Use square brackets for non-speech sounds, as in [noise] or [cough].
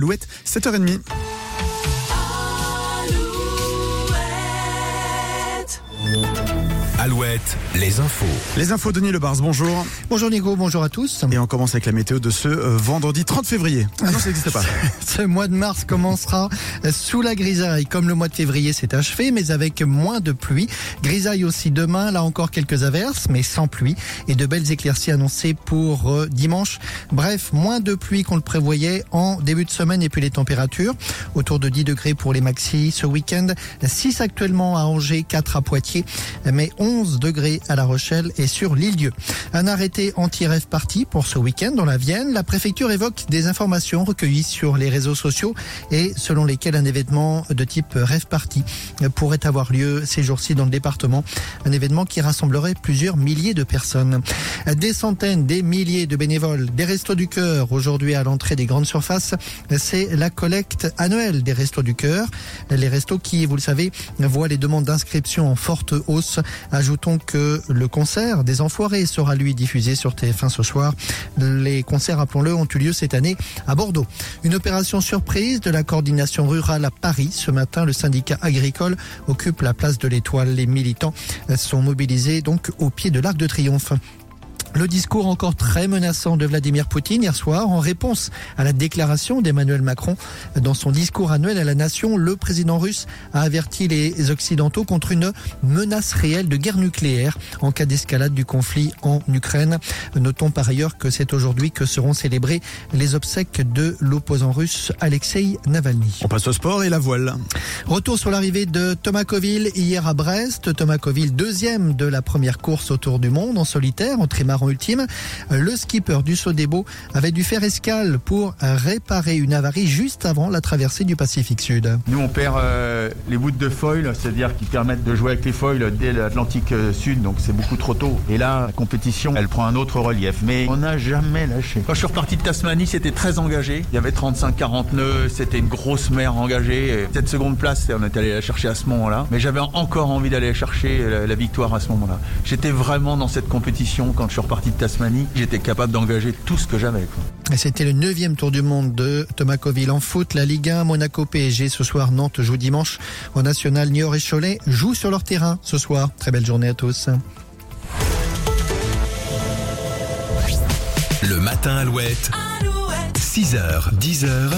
Louette, 7h30. Alouette, les infos. Les infos, Denis Lebars, bonjour. Bonjour Nico, bonjour à tous. Et on commence avec la météo de ce euh, vendredi 30 février. Ah non, ça n'existe pas. [laughs] Ce mois de mars commencera sous la grisaille. Comme le mois de février s'est achevé, mais avec moins de pluie. Grisaille aussi demain, là encore quelques averses, mais sans pluie. Et de belles éclaircies annoncées pour euh, dimanche. Bref, moins de pluie qu'on le prévoyait en début de semaine. Et puis les températures, autour de 10 degrés pour les maxi ce week-end. 6 actuellement à Angers, 4 à Poitiers, mais 11 degrés à La Rochelle et sur l'île-Dieu. Un arrêté anti-rêve parti pour ce week-end dans la Vienne. La préfecture évoque des informations recueillies sur les réseaux sociaux et selon lesquelles un événement de type rêve party pourrait avoir lieu ces jours-ci dans le département. Un événement qui rassemblerait plusieurs milliers de personnes. Des centaines, des milliers de bénévoles, des restos du cœur aujourd'hui à l'entrée des grandes surfaces. C'est la collecte annuelle des restos du cœur. Les restos qui, vous le savez, voient les demandes d'inscription en forte hausse. Ajoutons que le concert des Enfoirés sera lui diffusé sur TF1 ce soir. Les concerts, rappelons-le, ont eu lieu cette année à Bordeaux. Une opération surprise de la coordination rurale à Paris. Ce matin, le syndicat agricole occupe la place de l'Étoile. Les militants sont mobilisés donc au pied de l'Arc de Triomphe. Le discours encore très menaçant de Vladimir Poutine hier soir en réponse à la déclaration d'Emmanuel Macron. Dans son discours annuel à la nation, le président russe a averti les Occidentaux contre une menace réelle de guerre nucléaire en cas d'escalade du conflit en Ukraine. Notons par ailleurs que c'est aujourd'hui que seront célébrées les obsèques de l'opposant russe Alexei Navalny. On passe au sport et la voile. Retour sur l'arrivée de Thomas Coville hier à Brest. Thomas Coville, deuxième de la première course autour du monde en solitaire, en trimaran ultime. Le skipper du Sodebo avait dû faire escale pour réparer une avarie juste avant la traversée du Pacifique Sud. Nous, on perd euh, les bouts de foil, c'est-à-dire qui permettent de jouer avec les foils dès l'Atlantique euh, Sud, donc c'est beaucoup trop tôt. Et là, la compétition, elle prend un autre relief. Mais on n'a jamais lâché. Quand je suis reparti de Tasmanie, c'était très engagé. Il y avait 35-40 nœuds, c'était une grosse mer engagée. Et cette seconde place, on est allé la chercher à ce moment-là. Mais j'avais encore envie d'aller chercher la, la victoire à ce moment-là. J'étais vraiment dans cette compétition quand je suis reparti de Tasmanie. J'étais capable d'engager tout ce que j'avais. C'était le neuvième tour du monde de Thomas Coville en foot. La Ligue 1, Monaco PSG ce soir. Nantes joue dimanche. Au National, Niort et Cholet jouent sur leur terrain ce soir. Très belle journée à tous. Le matin Alouette. 6h, 10h.